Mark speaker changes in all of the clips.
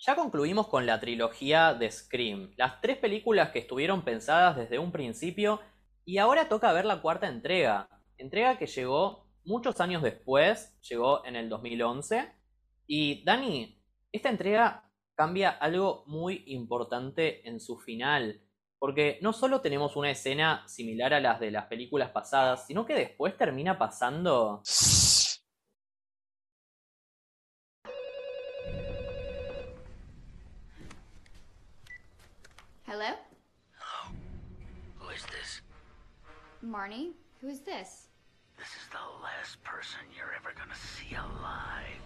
Speaker 1: Ya concluimos con la trilogía de Scream, las tres películas que estuvieron pensadas desde un principio y ahora toca ver la cuarta entrega, entrega que llegó muchos años después, llegó en el 2011 y Dani, esta entrega cambia algo muy importante en su final, porque no solo tenemos una escena similar a las de las películas pasadas, sino que después termina pasando...
Speaker 2: Hello?
Speaker 3: Who is this?
Speaker 2: Marnie? Who is this?
Speaker 3: This is the last person you're ever gonna see alive.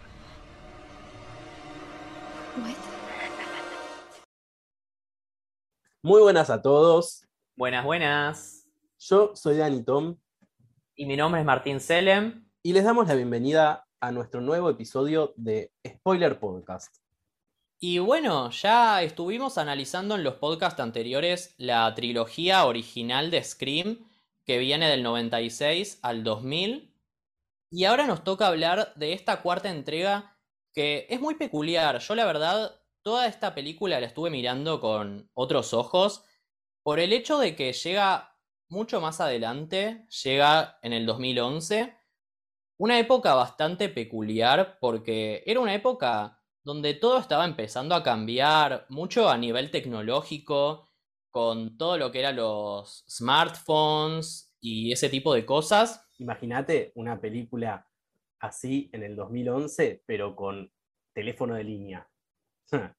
Speaker 2: What?
Speaker 4: Muy buenas a todos.
Speaker 1: Buenas, buenas.
Speaker 4: Yo soy Dani Tom
Speaker 1: Y mi nombre es Martín Selem.
Speaker 4: y les damos la bienvenida a nuestro nuevo episodio de Spoiler Podcast.
Speaker 1: Y bueno, ya estuvimos analizando en los podcasts anteriores la trilogía original de Scream, que viene del 96 al 2000. Y ahora nos toca hablar de esta cuarta entrega que es muy peculiar. Yo la verdad, toda esta película la estuve mirando con otros ojos por el hecho de que llega mucho más adelante, llega en el 2011. Una época bastante peculiar porque era una época donde todo estaba empezando a cambiar mucho a nivel tecnológico, con todo lo que eran los smartphones y ese tipo de cosas.
Speaker 4: Imagínate una película así en el 2011, pero con teléfono de línea.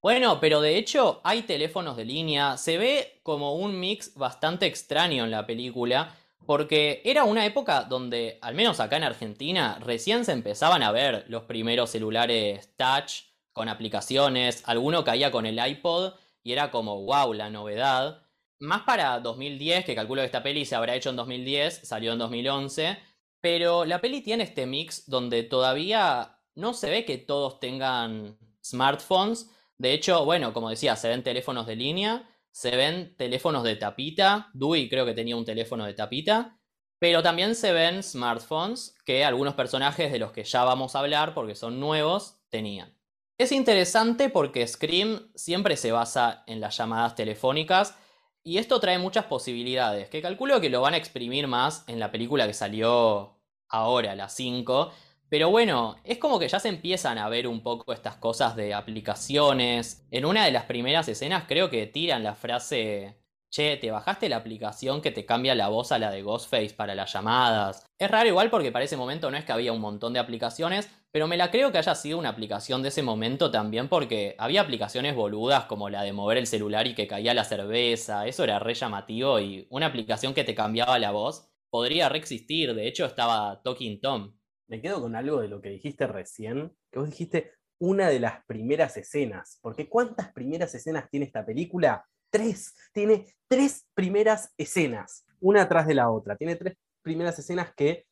Speaker 1: Bueno, pero de hecho hay teléfonos de línea, se ve como un mix bastante extraño en la película, porque era una época donde, al menos acá en Argentina, recién se empezaban a ver los primeros celulares touch con aplicaciones, alguno caía con el iPod y era como, wow, la novedad. Más para 2010, que calculo que esta peli se habrá hecho en 2010, salió en 2011, pero la peli tiene este mix donde todavía no se ve que todos tengan smartphones. De hecho, bueno, como decía, se ven teléfonos de línea, se ven teléfonos de tapita. Dewey creo que tenía un teléfono de tapita. Pero también se ven smartphones que algunos personajes de los que ya vamos a hablar, porque son nuevos, tenían. Es interesante porque Scream siempre se basa en las llamadas telefónicas y esto trae muchas posibilidades, que calculo que lo van a exprimir más en la película que salió ahora, la 5. Pero bueno, es como que ya se empiezan a ver un poco estas cosas de aplicaciones. En una de las primeras escenas creo que tiran la frase, che, ¿te bajaste la aplicación que te cambia la voz a la de Ghostface para las llamadas? Es raro igual porque para ese momento no es que había un montón de aplicaciones, pero me la creo que haya sido una aplicación de ese momento también porque había aplicaciones boludas como la de mover el celular y que caía la cerveza, eso era re llamativo y una aplicación que te cambiaba la voz podría reexistir, de hecho estaba Talking Tom.
Speaker 4: Me quedo con algo de lo que dijiste recién, que vos dijiste una de las primeras escenas, porque ¿cuántas primeras escenas tiene esta película? Tres, tiene tres primeras escenas, una atrás de la otra, tiene tres primeras escenas que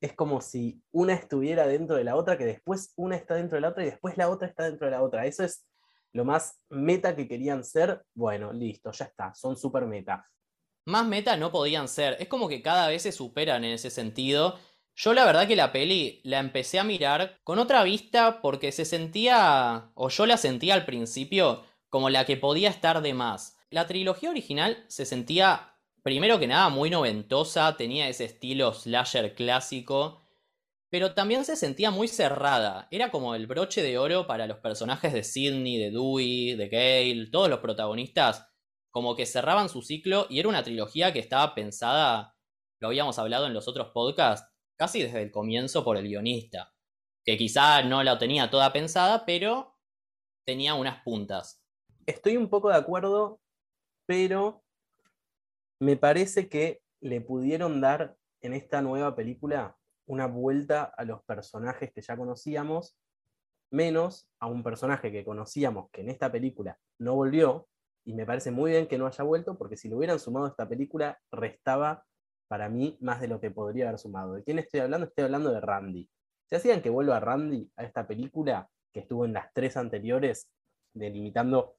Speaker 4: es como si una estuviera dentro de la otra, que después una está dentro de la otra y después la otra está dentro de la otra. Eso es lo más meta que querían ser. Bueno, listo, ya está, son super meta.
Speaker 1: Más meta no podían ser, es como que cada vez se superan en ese sentido. Yo la verdad que la peli la empecé a mirar con otra vista porque se sentía, o yo la sentía al principio, como la que podía estar de más. La trilogía original se sentía primero que nada muy noventosa, tenía ese estilo slasher clásico, pero también se sentía muy cerrada. Era como el broche de oro para los personajes de Sidney, de Dewey, de Gale, todos los protagonistas, como que cerraban su ciclo y era una trilogía que estaba pensada, lo habíamos hablado en los otros podcasts, casi desde el comienzo por el guionista, que quizá no la tenía toda pensada, pero tenía unas puntas.
Speaker 4: Estoy un poco de acuerdo, pero me parece que le pudieron dar en esta nueva película una vuelta a los personajes que ya conocíamos, menos a un personaje que conocíamos que en esta película no volvió, y me parece muy bien que no haya vuelto, porque si lo hubieran sumado a esta película, restaba para mí más de lo que podría haber sumado. ¿De quién estoy hablando? Estoy hablando de Randy. ¿Se hacían que vuelva Randy a esta película que estuvo en las tres anteriores, delimitando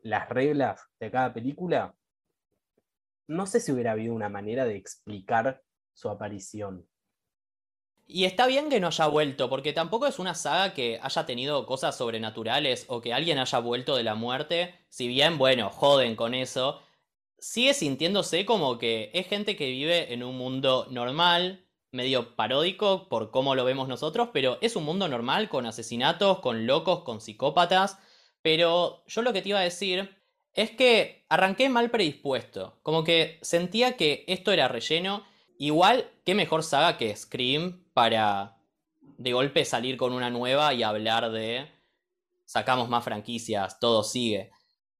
Speaker 4: las reglas de cada película? No sé si hubiera habido una manera de explicar su aparición.
Speaker 1: Y está bien que no haya vuelto, porque tampoco es una saga que haya tenido cosas sobrenaturales o que alguien haya vuelto de la muerte. Si bien, bueno, joden con eso. Sigue sintiéndose como que es gente que vive en un mundo normal, medio paródico por cómo lo vemos nosotros, pero es un mundo normal con asesinatos, con locos, con psicópatas. Pero yo lo que te iba a decir es que arranqué mal predispuesto. Como que sentía que esto era relleno. Igual, qué mejor saga que Scream para de golpe salir con una nueva y hablar de sacamos más franquicias, todo sigue.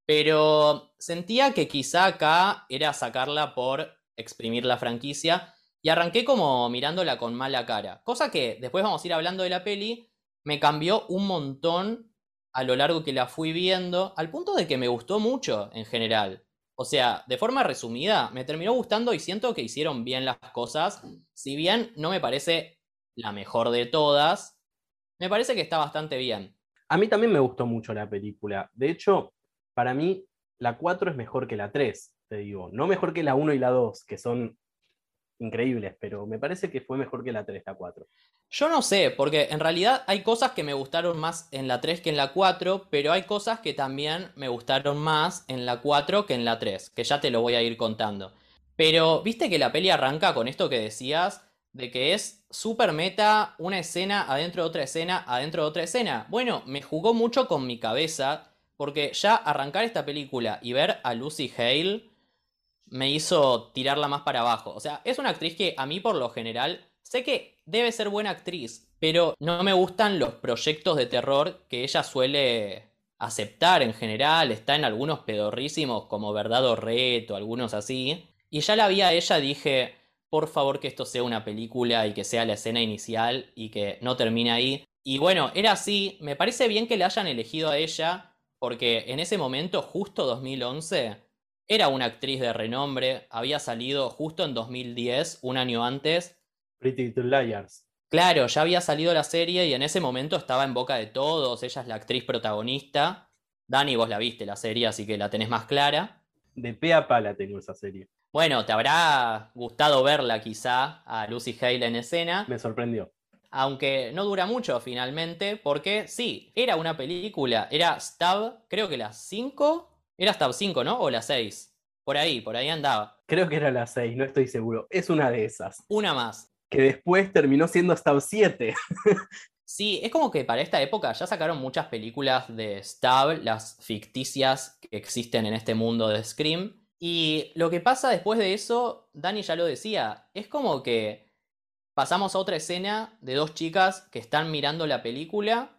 Speaker 1: Pero sentía que quizá acá era sacarla por exprimir la franquicia y arranqué como mirándola con mala cara. Cosa que después vamos a ir hablando de la peli, me cambió un montón a lo largo que la fui viendo, al punto de que me gustó mucho en general. O sea, de forma resumida, me terminó gustando y siento que hicieron bien las cosas. Si bien no me parece la mejor de todas, me parece que está bastante bien.
Speaker 4: A mí también me gustó mucho la película. De hecho, para mí, la 4 es mejor que la 3, te digo. No mejor que la 1 y la 2, que son increíbles, pero me parece que fue mejor que la 3, la 4.
Speaker 1: Yo no sé, porque en realidad hay cosas que me gustaron más en la 3 que en la 4, pero hay cosas que también me gustaron más en la 4 que en la 3, que ya te lo voy a ir contando. Pero viste que la peli arranca con esto que decías, de que es super meta, una escena adentro de otra escena, adentro de otra escena. Bueno, me jugó mucho con mi cabeza, porque ya arrancar esta película y ver a Lucy Hale me hizo tirarla más para abajo. O sea, es una actriz que a mí por lo general sé que debe ser buena actriz, pero no me gustan los proyectos de terror que ella suele aceptar en general. Está en algunos pedorrísimos como Verdad o Reto, algunos así. Y ya la vi a ella, dije, por favor que esto sea una película y que sea la escena inicial y que no termine ahí. Y bueno, era así. Me parece bien que la hayan elegido a ella porque en ese momento, justo 2011, era una actriz de renombre, había salido justo en 2010, un año antes.
Speaker 4: Pretty Little Liars.
Speaker 1: Claro, ya había salido la serie y en ese momento estaba en boca de todos, ella es la actriz protagonista. Dani, vos la viste la serie, así que la tenés más clara.
Speaker 4: De pe a pala tengo esa serie.
Speaker 1: Bueno, te habrá gustado verla quizá a Lucy Hale en escena.
Speaker 4: Me sorprendió.
Speaker 1: Aunque no dura mucho finalmente, porque sí, era una película, era Stab, creo que las 5 era hasta 5, ¿no? O la 6. Por ahí, por ahí andaba.
Speaker 4: Creo que era la 6, no estoy seguro. Es una de esas.
Speaker 1: Una más.
Speaker 4: Que después terminó siendo hasta 7.
Speaker 1: sí, es como que para esta época ya sacaron muchas películas de Stab, las ficticias que existen en este mundo de Scream. Y lo que pasa después de eso, Dani ya lo decía, es como que pasamos a otra escena de dos chicas que están mirando la película,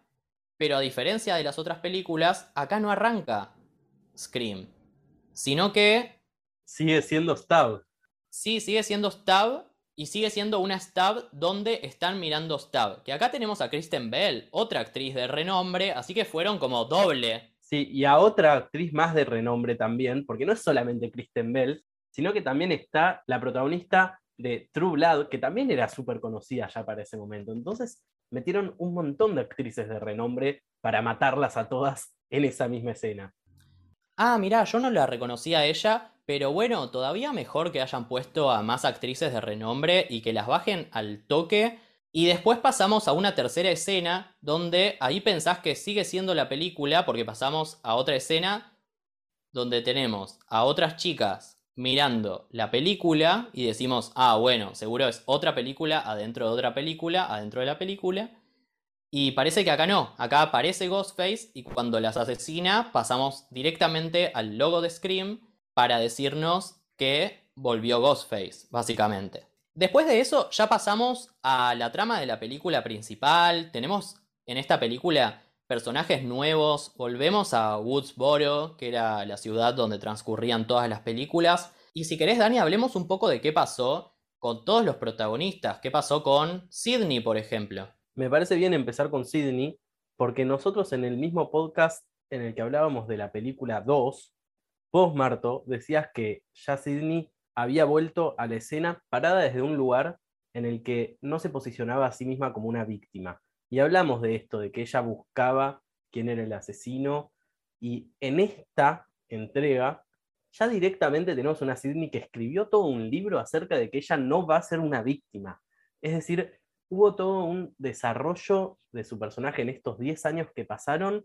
Speaker 1: pero a diferencia de las otras películas, acá no arranca Scream. Sino que.
Speaker 4: Sigue siendo Stab.
Speaker 1: Sí, sigue siendo Stab. Y sigue siendo una Stab donde están mirando Stab. Que acá tenemos a Kristen Bell, otra actriz de renombre, así que fueron como doble.
Speaker 4: Sí, y a otra actriz más de renombre también, porque no es solamente Kristen Bell, sino que también está la protagonista de True Blood, que también era súper conocida ya para ese momento. Entonces metieron un montón de actrices de renombre para matarlas a todas en esa misma escena.
Speaker 1: Ah, mirá, yo no la reconocía a ella, pero bueno, todavía mejor que hayan puesto a más actrices de renombre y que las bajen al toque. Y después pasamos a una tercera escena donde ahí pensás que sigue siendo la película porque pasamos a otra escena donde tenemos a otras chicas mirando la película y decimos, ah, bueno, seguro es otra película adentro de otra película, adentro de la película. Y parece que acá no, acá aparece Ghostface y cuando las asesina pasamos directamente al logo de Scream para decirnos que volvió Ghostface, básicamente. Después de eso ya pasamos a la trama de la película principal, tenemos en esta película personajes nuevos, volvemos a Woodsboro, que era la ciudad donde transcurrían todas las películas. Y si querés, Dani, hablemos un poco de qué pasó con todos los protagonistas, qué pasó con Sidney, por ejemplo
Speaker 4: me parece bien empezar con Sidney, porque nosotros en el mismo podcast en el que hablábamos de la película 2, vos, Marto, decías que ya Sidney había vuelto a la escena parada desde un lugar en el que no se posicionaba a sí misma como una víctima. Y hablamos de esto, de que ella buscaba quién era el asesino, y en esta entrega ya directamente tenemos una Sidney que escribió todo un libro acerca de que ella no va a ser una víctima. Es decir, hubo todo un desarrollo de su personaje en estos 10 años que pasaron,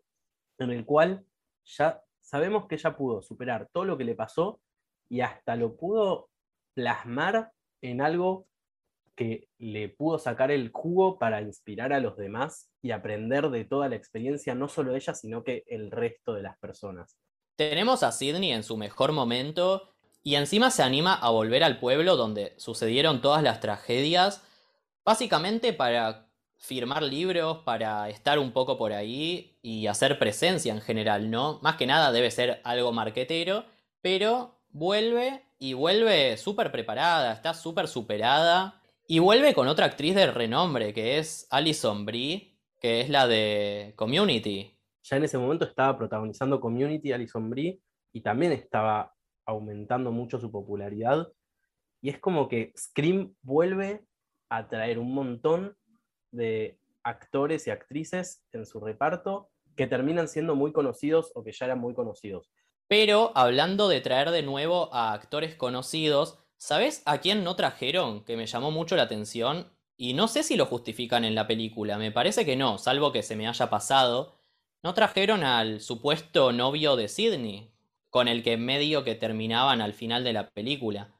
Speaker 4: en el cual ya sabemos que ella pudo superar todo lo que le pasó y hasta lo pudo plasmar en algo que le pudo sacar el jugo para inspirar a los demás y aprender de toda la experiencia, no solo ella, sino que el resto de las personas.
Speaker 1: Tenemos a Sidney en su mejor momento y encima se anima a volver al pueblo donde sucedieron todas las tragedias, básicamente para firmar libros, para estar un poco por ahí y hacer presencia en general, ¿no? Más que nada debe ser algo marquetero, pero vuelve y vuelve súper preparada, está súper superada y vuelve con otra actriz de renombre que es Alison Brie, que es la de Community
Speaker 4: ya en ese momento estaba protagonizando Community, Alison Brie, y también estaba aumentando mucho su popularidad. Y es como que Scream vuelve a traer un montón de actores y actrices en su reparto que terminan siendo muy conocidos o que ya eran muy conocidos.
Speaker 1: Pero hablando de traer de nuevo a actores conocidos, ¿sabes a quién no trajeron que me llamó mucho la atención? Y no sé si lo justifican en la película, me parece que no, salvo que se me haya pasado, ¿No trajeron al supuesto novio de Sidney? Con el que medio que terminaban al final de la película.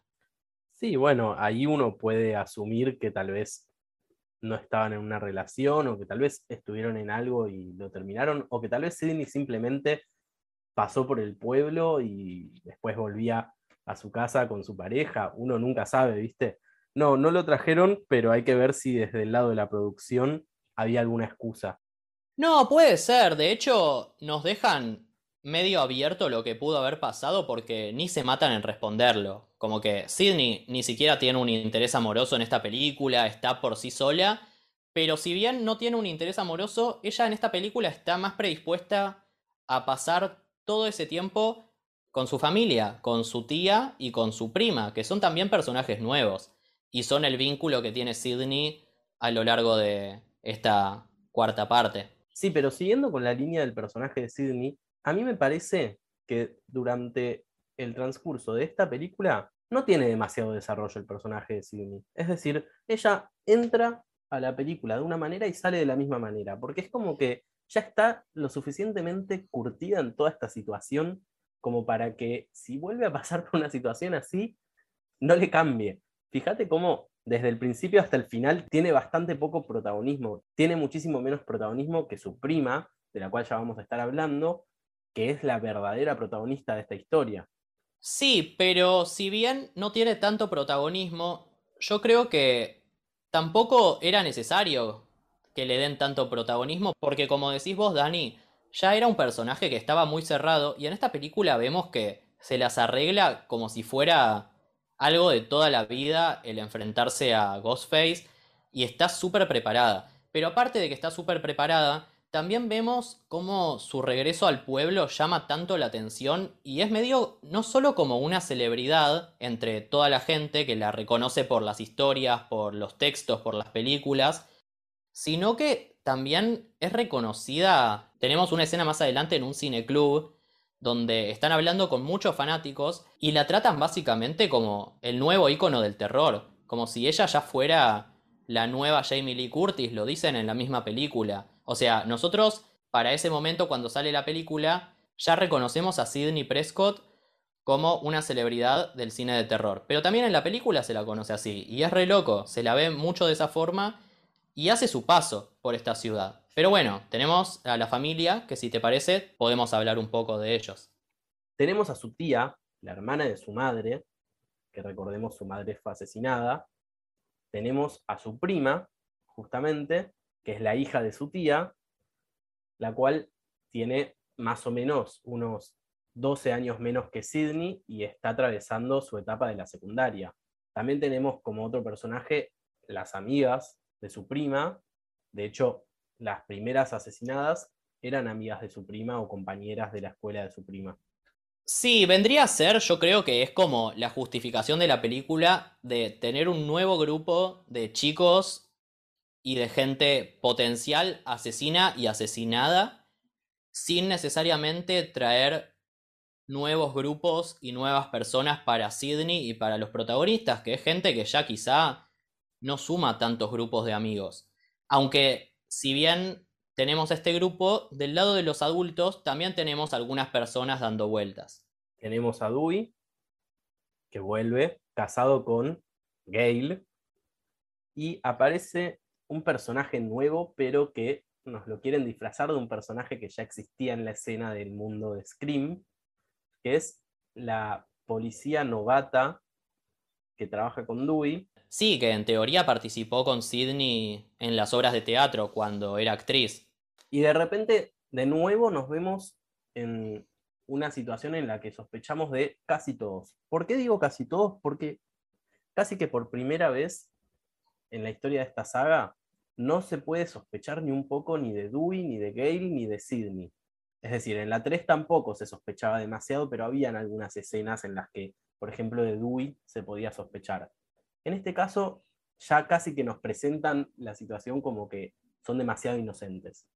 Speaker 4: Sí, bueno, ahí uno puede asumir que tal vez no estaban en una relación o que tal vez estuvieron en algo y lo terminaron o que tal vez Sidney simplemente pasó por el pueblo y después volvía a su casa con su pareja. Uno nunca sabe, ¿viste? No, no lo trajeron, pero hay que ver si desde el lado de la producción había alguna excusa.
Speaker 1: No, puede ser. De hecho, nos dejan medio abierto lo que pudo haber pasado porque ni se matan en responderlo. Como que Sidney ni siquiera tiene un interés amoroso en esta película, está por sí sola. Pero si bien no tiene un interés amoroso, ella en esta película está más predispuesta a pasar todo ese tiempo con su familia, con su tía y con su prima, que son también personajes nuevos. Y son el vínculo que tiene Sidney a lo largo de esta cuarta parte.
Speaker 4: Sí, pero siguiendo con la línea del personaje de Sidney, a mí me parece que durante el transcurso de esta película no tiene demasiado desarrollo el personaje de Sidney. Es decir, ella entra a la película de una manera y sale de la misma manera, porque es como que ya está lo suficientemente curtida en toda esta situación como para que si vuelve a pasar por una situación así, no le cambie. Fíjate cómo desde el principio hasta el final tiene bastante poco protagonismo. Tiene muchísimo menos protagonismo que su prima, de la cual ya vamos a estar hablando, que es la verdadera protagonista de esta historia.
Speaker 1: Sí, pero si bien no tiene tanto protagonismo, yo creo que tampoco era necesario que le den tanto protagonismo, porque como decís vos, Dani, ya era un personaje que estaba muy cerrado, y en esta película vemos que se las arregla como si fuera algo de toda la vida el enfrentarse a Ghostface y está súper preparada. Pero aparte de que está súper preparada, también vemos cómo su regreso al pueblo llama tanto la atención y es medio no solo como una celebridad entre toda la gente que la reconoce por las historias, por los textos, por las películas, sino que también es reconocida. Tenemos una escena más adelante en un cineclub donde están hablando con muchos fanáticos y la tratan básicamente como el nuevo icono del terror, como si ella ya fuera la nueva Jamie Lee Curtis, lo dicen en la misma película. O sea, nosotros para ese momento cuando sale la película ya reconocemos a Sidney Prescott como una celebridad del cine de terror, pero también en la película se la conoce así y es re loco, se la ve mucho de esa forma y hace su paso por esta ciudad. Pero bueno, tenemos a la familia, que si te parece, podemos hablar un poco de ellos.
Speaker 4: Tenemos a su tía, la hermana de su madre, que recordemos su madre fue asesinada. Tenemos a su prima, justamente, que es la hija de su tía, la cual tiene más o menos unos 12 años menos que Sidney y está atravesando su etapa de la secundaria. También tenemos como otro personaje las amigas de su prima. De hecho, las primeras asesinadas eran amigas de su prima o compañeras de la escuela de su prima.
Speaker 1: Sí, vendría a ser, yo creo que es como la justificación de la película de tener un nuevo grupo de chicos y de gente potencial asesina y asesinada sin necesariamente traer nuevos grupos y nuevas personas para Sidney y para los protagonistas, que es gente que ya quizá no suma tantos grupos de amigos. Aunque si bien tenemos este grupo, del lado de los adultos también tenemos algunas personas dando vueltas.
Speaker 4: Tenemos a Dewey, que vuelve casado con Gail, y aparece un personaje nuevo, pero que nos lo quieren disfrazar de un personaje que ya existía en la escena del mundo de Scream, que es la policía novata que trabaja con Dewey.
Speaker 1: Sí, que en teoría participó con Sidney en las obras de teatro cuando era actriz.
Speaker 4: Y de repente, de nuevo, nos vemos en una situación en la que sospechamos de casi todos. ¿Por qué digo casi todos? Porque casi que por primera vez en la historia de esta saga no se puede sospechar ni un poco ni de Dewey, ni de Gale, ni de Sidney. Es decir, en la 3 tampoco se sospechaba demasiado, pero habían algunas escenas en las que, por ejemplo, de Dewey se podía sospechar. En este caso, ya casi que nos presentan la situación como que son demasiado inocentes.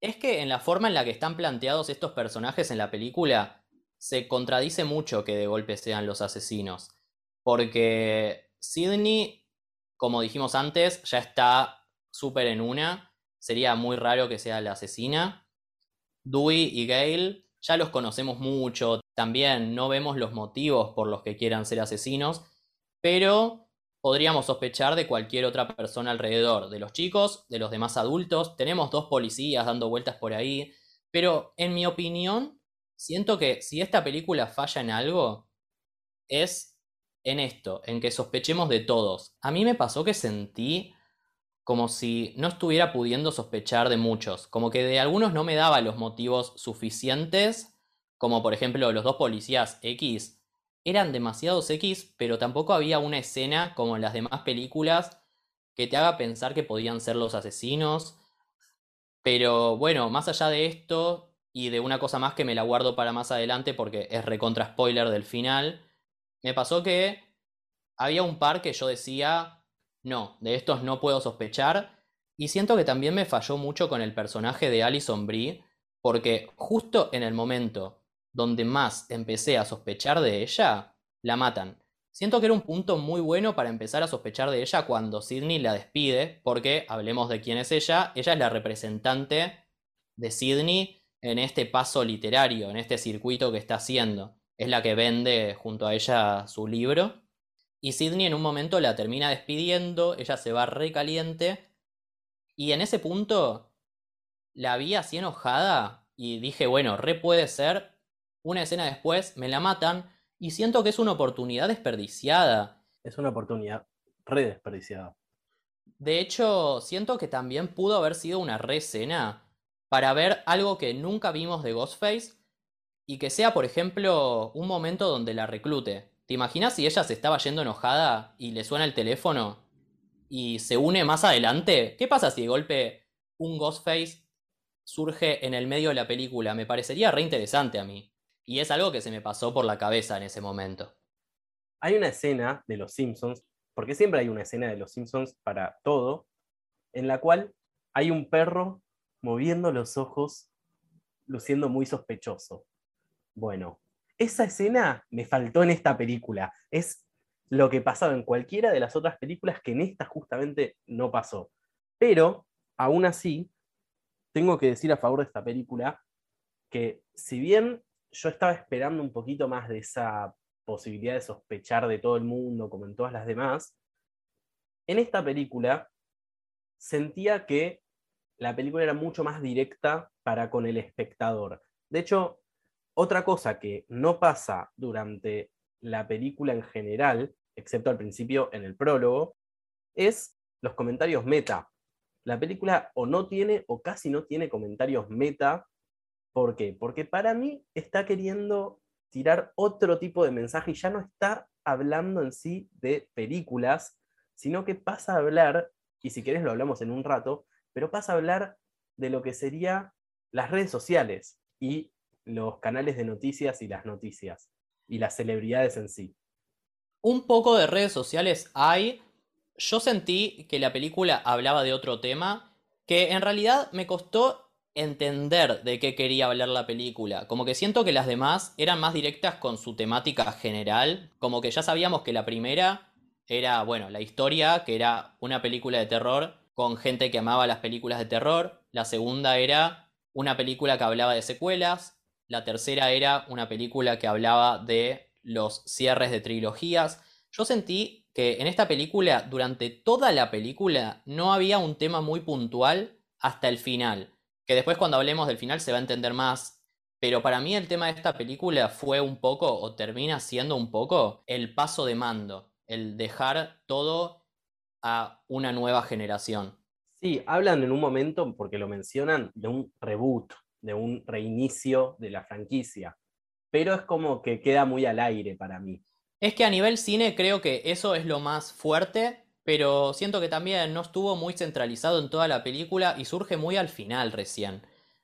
Speaker 1: Es que en la forma en la que están planteados estos personajes en la película, se contradice mucho que de golpe sean los asesinos. Porque Sidney, como dijimos antes, ya está súper en una. Sería muy raro que sea la asesina. Dewey y Gale ya los conocemos mucho. También no vemos los motivos por los que quieran ser asesinos. Pero podríamos sospechar de cualquier otra persona alrededor, de los chicos, de los demás adultos. Tenemos dos policías dando vueltas por ahí. Pero en mi opinión, siento que si esta película falla en algo, es en esto, en que sospechemos de todos. A mí me pasó que sentí como si no estuviera pudiendo sospechar de muchos, como que de algunos no me daba los motivos suficientes, como por ejemplo los dos policías X, eran demasiados X, pero tampoco había una escena como en las demás películas que te haga pensar que podían ser los asesinos. Pero bueno, más allá de esto y de una cosa más que me la guardo para más adelante porque es recontra spoiler del final, me pasó que había un par que yo decía, no, de estos no puedo sospechar. Y siento que también me falló mucho con el personaje de Alison Brie, porque justo en el momento donde más empecé a sospechar de ella, la matan. Siento que era un punto muy bueno para empezar a sospechar de ella cuando Sidney la despide, porque hablemos de quién es ella, ella es la representante de Sidney en este paso literario, en este circuito que está haciendo es la que vende junto a ella su libro. Y Sidney en un momento la termina despidiendo, ella se va recaliente. Y en ese punto la vi así enojada y dije, bueno, re puede ser. Una escena después me la matan y siento que es una oportunidad desperdiciada.
Speaker 4: Es una oportunidad re desperdiciada.
Speaker 1: De hecho, siento que también pudo haber sido una re escena para ver algo que nunca vimos de Ghostface y que sea, por ejemplo, un momento donde la reclute. ¿Te imaginas si ella se estaba yendo enojada y le suena el teléfono y se une más adelante? ¿Qué pasa si de golpe un Ghostface surge en el medio de la película? Me parecería re interesante a mí. Y es algo que se me pasó por la cabeza en ese momento.
Speaker 4: Hay una escena de Los Simpsons, porque siempre hay una escena de Los Simpsons para todo, en la cual hay un perro moviendo los ojos, luciendo muy sospechoso. Bueno, esa escena me faltó en esta película. Es lo que pasaba en cualquiera de las otras películas que en esta justamente no pasó. Pero, aún así, tengo que decir a favor de esta película que si bien yo estaba esperando un poquito más de esa posibilidad de sospechar de todo el mundo, como en todas las demás, en esta película sentía que la película era mucho más directa para con el espectador. De hecho, otra cosa que no pasa durante la película en general, excepto al principio en el prólogo, es los comentarios meta. La película o no tiene o casi no tiene comentarios meta. ¿Por qué? Porque para mí está queriendo tirar otro tipo de mensaje y ya no está hablando en sí de películas, sino que pasa a hablar, y si quieres lo hablamos en un rato, pero pasa a hablar de lo que sería las redes sociales y los canales de noticias y las noticias y las celebridades en sí.
Speaker 1: Un poco de redes sociales hay. Yo sentí que la película hablaba de otro tema que en realidad me costó entender de qué quería hablar la película. Como que siento que las demás eran más directas con su temática general. Como que ya sabíamos que la primera era, bueno, la historia, que era una película de terror con gente que amaba las películas de terror. La segunda era una película que hablaba de secuelas. La tercera era una película que hablaba de los cierres de trilogías. Yo sentí que en esta película, durante toda la película, no había un tema muy puntual hasta el final. Que después cuando hablemos del final se va a entender más. Pero para mí el tema de esta película fue un poco, o termina siendo un poco, el paso de mando. El dejar todo a una nueva generación.
Speaker 4: Sí, hablan en un momento, porque lo mencionan, de un reboot, de un reinicio de la franquicia. Pero es como que queda muy al aire para mí.
Speaker 1: Es que a nivel cine creo que eso es lo más fuerte, pero siento que también no estuvo muy centralizado en toda la película y surge muy al final recién.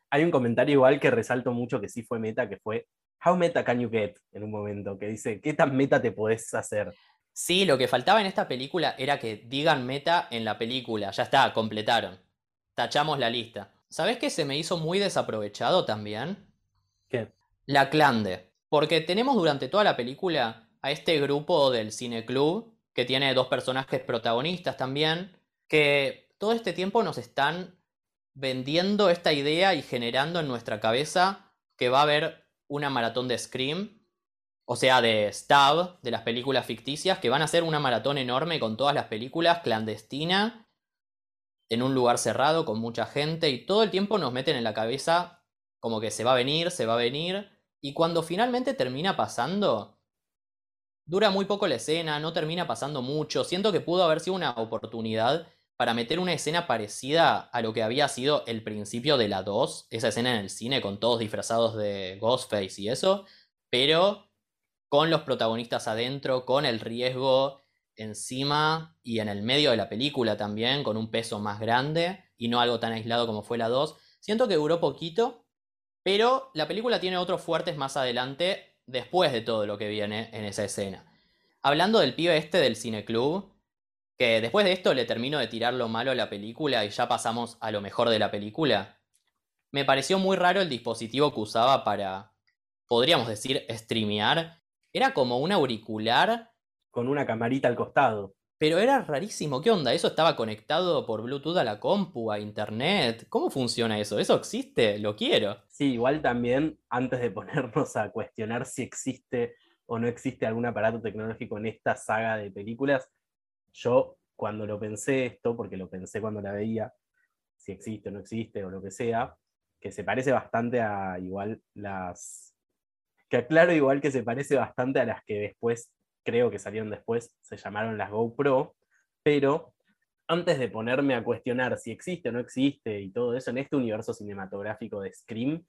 Speaker 4: Hay un comentario igual que resalto mucho que sí fue meta, que fue How meta can you get? en un momento, que dice, ¿qué tan meta te podés hacer?
Speaker 1: Sí, lo que faltaba en esta película era que digan meta en la película. Ya está, completaron. Tachamos la lista. ¿Sabes qué se me hizo muy desaprovechado también?
Speaker 4: ¿Qué?
Speaker 1: La Clande. Porque tenemos durante toda la película a este grupo del cineclub, que tiene dos personajes protagonistas también, que todo este tiempo nos están vendiendo esta idea y generando en nuestra cabeza que va a haber una maratón de Scream, o sea, de Stab, de las películas ficticias, que van a ser una maratón enorme con todas las películas clandestina, en un lugar cerrado, con mucha gente, y todo el tiempo nos meten en la cabeza como que se va a venir, se va a venir, y cuando finalmente termina pasando, dura muy poco la escena, no termina pasando mucho, siento que pudo haber sido una oportunidad para meter una escena parecida a lo que había sido el principio de la 2, esa escena en el cine con todos disfrazados de Ghostface y eso, pero con los protagonistas adentro, con el riesgo encima y en el medio de la película también, con un peso más grande y no algo tan aislado como fue la 2. Siento que duró poquito, pero la película tiene otros fuertes más adelante después de todo lo que viene en esa escena. Hablando del pibe este del cineclub, que después de esto le termino de tirar lo malo a la película y ya pasamos a lo mejor de la película. Me pareció muy raro el dispositivo que usaba para, podríamos decir, streamear. Era como un auricular.
Speaker 4: Con una camarita al costado.
Speaker 1: Pero era rarísimo. ¿Qué onda? ¿Eso estaba conectado por Bluetooth a la compu, a internet? ¿Cómo funciona eso? ¿Eso existe? Lo quiero.
Speaker 4: Sí, igual también, antes de ponernos a cuestionar si existe o no existe algún aparato tecnológico en esta saga de películas, yo cuando lo pensé esto, porque lo pensé cuando la veía, si existe o no existe o lo que sea, que se parece bastante a igual las... Que aclaro igual que se parece bastante a las que después, creo que salieron después, se llamaron las GoPro, pero antes de ponerme a cuestionar si existe o no existe y todo eso en este universo cinematográfico de Scream,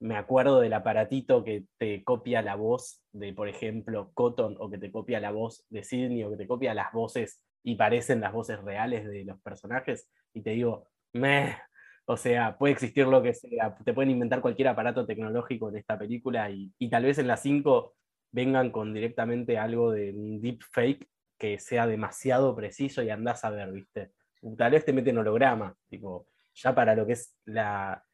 Speaker 4: me acuerdo del aparatito que te copia la voz de, por ejemplo, Cotton, o que te copia la voz de Sidney, o que te copia las voces y parecen las voces reales de los personajes, y te digo, meh, o sea, puede existir lo que sea, te pueden inventar cualquier aparato tecnológico en esta película, y, y tal vez en las 5 vengan con directamente algo de un deep fake que sea demasiado preciso y andás a ver, ¿viste? Tal vez te meten holograma, tipo, ya para lo que es la,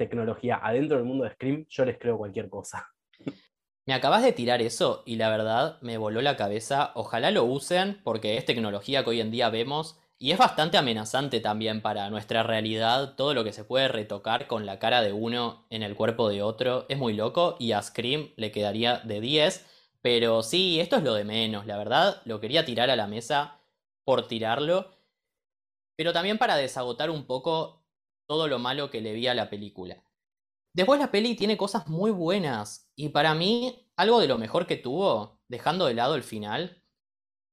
Speaker 4: tecnología adentro del mundo de Scream, yo les creo cualquier cosa.
Speaker 1: Me acabas de tirar eso y la verdad me voló la cabeza. Ojalá lo usen porque es tecnología que hoy en día vemos y es bastante amenazante también para nuestra realidad. Todo lo que se puede retocar con la cara de uno en el cuerpo de otro es muy loco y a Scream le quedaría de 10. Pero sí, esto es lo de menos. La verdad, lo quería tirar a la mesa por tirarlo. Pero también para desagotar un poco todo lo malo que le vi a la película. Después la peli tiene cosas muy buenas y para mí algo de lo mejor que tuvo, dejando de lado el final,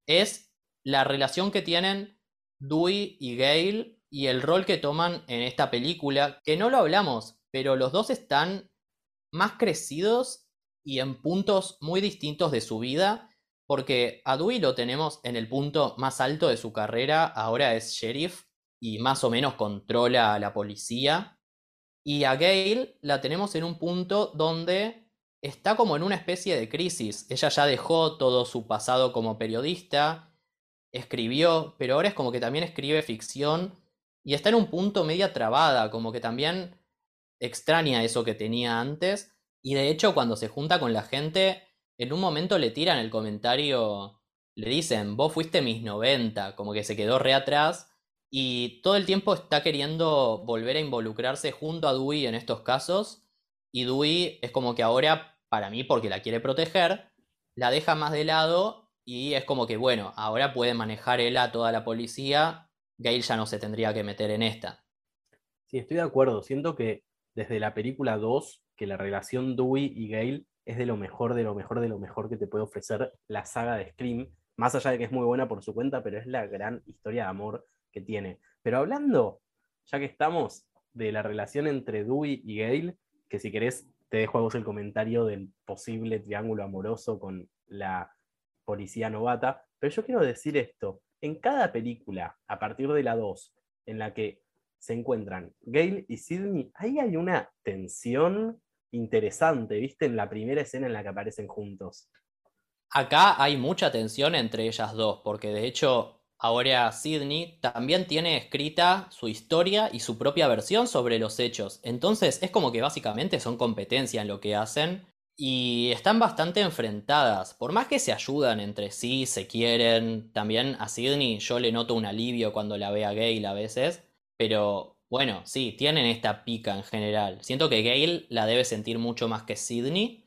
Speaker 1: es la relación que tienen Dewey y Gale y el rol que toman en esta película, que no lo hablamos, pero los dos están más crecidos y en puntos muy distintos de su vida, porque a Dewey lo tenemos en el punto más alto de su carrera, ahora es sheriff, y más o menos controla a la policía. Y a Gail la tenemos en un punto donde está como en una especie de crisis. Ella ya dejó todo su pasado como periodista, escribió, pero ahora es como que también escribe ficción y está en un punto media trabada, como que también extraña eso que tenía antes. Y de hecho cuando se junta con la gente, en un momento le tiran el comentario le dicen, vos fuiste mis 90, como que se quedó re atrás y todo el tiempo está queriendo volver a involucrarse junto a Dewey en estos casos y Dewey es como que ahora, para mí, porque la quiere proteger, la deja más de lado y es como que, bueno, ahora puede manejar él a toda la policía, Gail ya no se tendría que meter en esta.
Speaker 4: Sí, estoy de acuerdo. Siento que desde la película 2, que la relación Dewey y Gail es de lo mejor, de lo mejor, de lo mejor que te puede ofrecer la saga de Scream. Más allá de que es muy buena por su cuenta, pero es la gran historia de amor que tiene. Pero hablando, ya que estamos, de la relación entre Dewey y Gail, que si querés te dejo a vos el comentario del posible triángulo amoroso con la policía novata, pero yo quiero decir esto, en cada película, a partir de la 2, en la que se encuentran Gail y Sidney, ahí hay una tensión interesante, ¿viste? En la primera escena en la que aparecen juntos.
Speaker 1: Acá hay mucha tensión entre ellas dos, porque de hecho ahora Sidney también tiene escrita su historia y su propia versión sobre los hechos. Entonces es como que básicamente son competencia en lo que hacen y están bastante enfrentadas. Por más que se ayudan entre sí, se quieren, también a Sidney yo le noto un alivio cuando la ve a Gail a veces, pero bueno, sí, tienen esta pica en general. Siento que Gail la debe sentir mucho más que Sidney,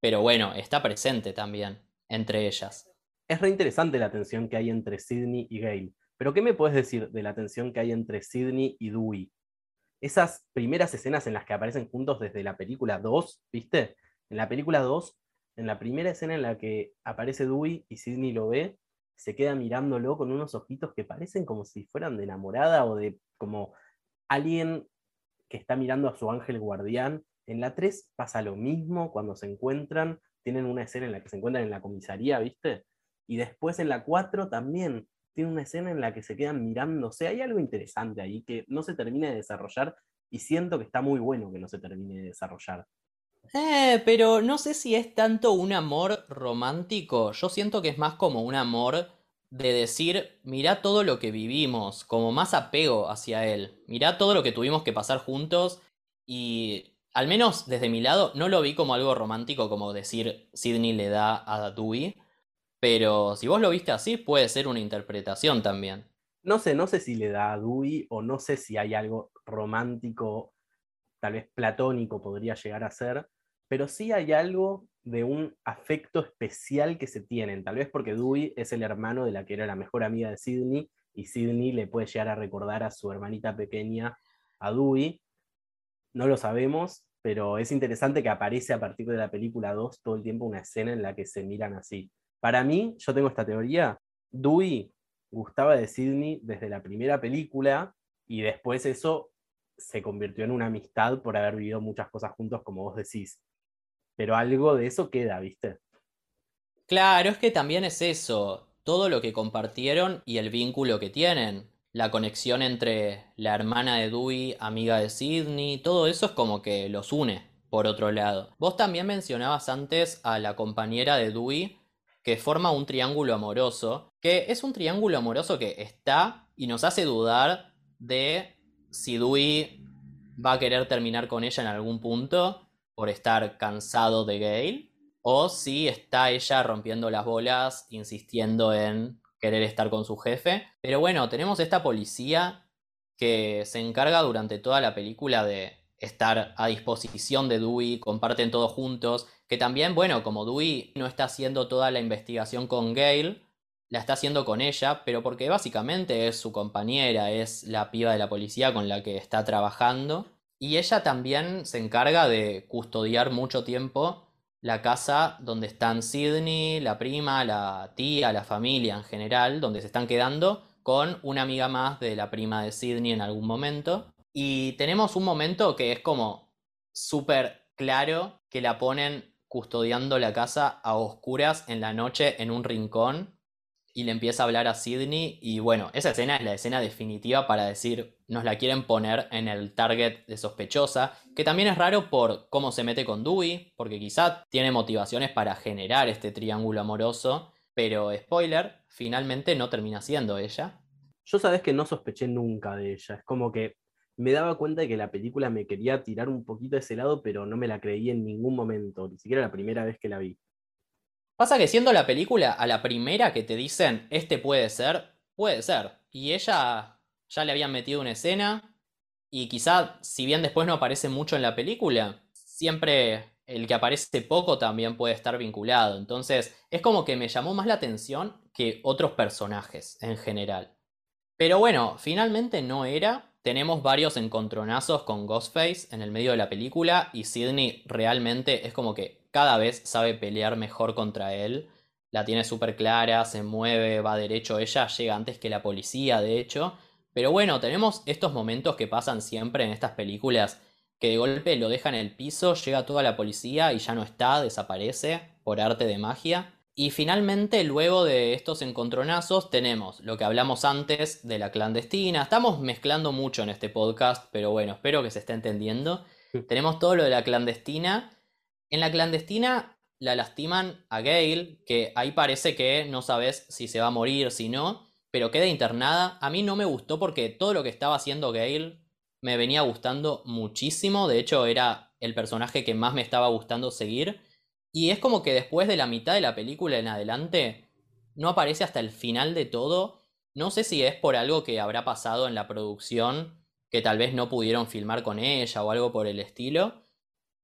Speaker 1: pero bueno, está presente también entre ellas.
Speaker 4: Es re interesante la tensión que hay entre Sidney y Gail. Pero ¿qué me puedes decir de la tensión que hay entre Sidney y Dewey? Esas primeras escenas en las que aparecen juntos desde la película 2, ¿viste? En la película 2, en la primera escena en la que aparece Dewey y Sidney lo ve, se queda mirándolo con unos ojitos que parecen como si fueran de enamorada o de como alguien que está mirando a su ángel guardián. En la 3 pasa lo mismo cuando se encuentran, tienen una escena en la que se encuentran en la comisaría, ¿viste? Y después en la 4 también tiene una escena en la que se quedan mirándose. Hay algo interesante ahí que no se termina de desarrollar y siento que está muy bueno que no se termine de desarrollar.
Speaker 1: Eh, pero no sé si es tanto un amor romántico. Yo siento que es más como un amor de decir, mirá todo lo que vivimos, como más apego hacia él. Mirá todo lo que tuvimos que pasar juntos y al menos desde mi lado no lo vi como algo romántico como decir Sidney le da a Dewey, pero si vos lo viste así puede ser una interpretación también.
Speaker 4: No sé, no sé si le da a Dewey o no sé si hay algo romántico, tal vez platónico podría llegar a ser, pero sí hay algo de un afecto especial que se tienen, tal vez porque Dewey es el hermano de la que era la mejor amiga de Sidney y Sidney le puede llegar a recordar a su hermanita pequeña, a Dewey. No lo sabemos, pero es interesante que aparece a partir de la película 2 todo el tiempo una escena en la que se miran así. Para mí, yo tengo esta teoría, Dewey gustaba de Sidney desde la primera película y después eso se convirtió en una amistad por haber vivido muchas cosas juntos, como vos decís pero algo de eso queda, ¿viste?
Speaker 1: Claro, es que también es eso, todo lo que compartieron y el vínculo que tienen. La conexión entre la hermana de Dewey, amiga de Sidney, todo eso es como que los une, por otro lado. Vos también mencionabas antes a la compañera de Dewey, que forma un triángulo amoroso, que es un triángulo amoroso que está y nos hace dudar de si Dewey va a querer terminar con ella en algún punto por estar cansado de Gale, o si está ella rompiendo las bolas, insistiendo en querer estar con su jefe. Pero bueno, tenemos esta policía que se encarga durante toda la película de estar a disposición de Dewey, comparten todos juntos, que también, bueno, como Dewey no está haciendo toda la investigación con Gale, la está haciendo con ella, pero porque básicamente es su compañera, es la piba de la policía con la que está trabajando. Y ella también se encarga de custodiar mucho tiempo la casa donde están Sidney, la prima, la tía, la familia en general, donde se están quedando con una amiga más de la prima de Sidney en algún momento. Y tenemos un momento que es como súper claro que la ponen custodiando la casa a oscuras en la noche en un rincón y le empieza a hablar a Sidney y bueno, esa escena es la escena definitiva para decir nos la quieren poner en el target de sospechosa, que también es raro por cómo se mete con Dewey, porque quizá tiene motivaciones para generar este triángulo amoroso, pero spoiler, finalmente no termina siendo ella.
Speaker 4: Yo sabes que no sospeché nunca de ella, es como que me daba cuenta de que la película me quería tirar un poquito a ese lado, pero no me la creí en ningún momento, ni siquiera la primera vez que la vi.
Speaker 1: Pasa que siendo la película a la primera que te dicen, este puede ser, puede ser. Y ella ya le habían metido una escena y quizá, si bien después no aparece mucho en la película, siempre el que aparece poco también puede estar vinculado. Entonces, es como que me llamó más la atención que otros personajes en general. Pero bueno, finalmente no era. Tenemos varios encontronazos con Ghostface en el medio de la película y Sidney realmente es como que cada vez sabe pelear mejor contra él. La tiene súper clara, se mueve, va derecho. Ella llega antes que la policía, de hecho. Pero bueno, tenemos estos momentos que pasan siempre en estas películas, que de golpe lo dejan en el piso, llega toda la policía y ya no está, desaparece por arte de magia. Y finalmente, luego de estos encontronazos, tenemos lo que hablamos antes de la clandestina. Estamos mezclando mucho en este podcast, pero bueno, espero que se esté entendiendo. tenemos todo lo de la clandestina. En la clandestina la lastiman a Gail, que ahí parece que no sabes si se va a morir, si no pero queda internada. A mí no me gustó porque todo lo que estaba haciendo Gail me venía gustando muchísimo. De hecho, era el personaje que más me estaba gustando seguir. Y es como que después de la mitad de la película en adelante, no aparece hasta el final de todo. No sé si es por algo que habrá pasado en la producción, que tal vez no pudieron filmar con ella o algo por el estilo.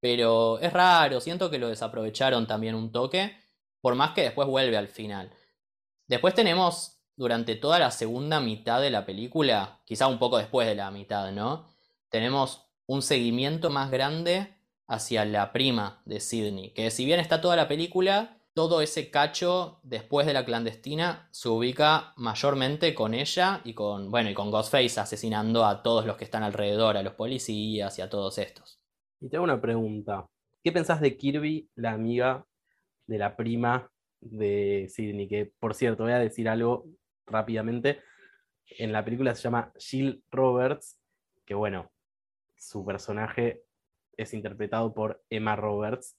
Speaker 1: Pero es raro, siento que lo desaprovecharon también un toque, por más que después vuelve al final. Después tenemos durante toda la segunda mitad de la película, quizá un poco después de la mitad, ¿no? Tenemos un seguimiento más grande hacia la prima de Sidney, que si bien está toda la película, todo ese cacho después de la clandestina se ubica mayormente con ella y con, bueno, y con Ghostface asesinando a todos los que están alrededor, a los policías y a todos estos.
Speaker 4: Y te hago una pregunta. ¿Qué pensás de Kirby, la amiga de la prima de Sidney? Que, por cierto, voy a decir algo rápidamente. En la película se llama Jill Roberts, que bueno, su personaje es interpretado por Emma Roberts,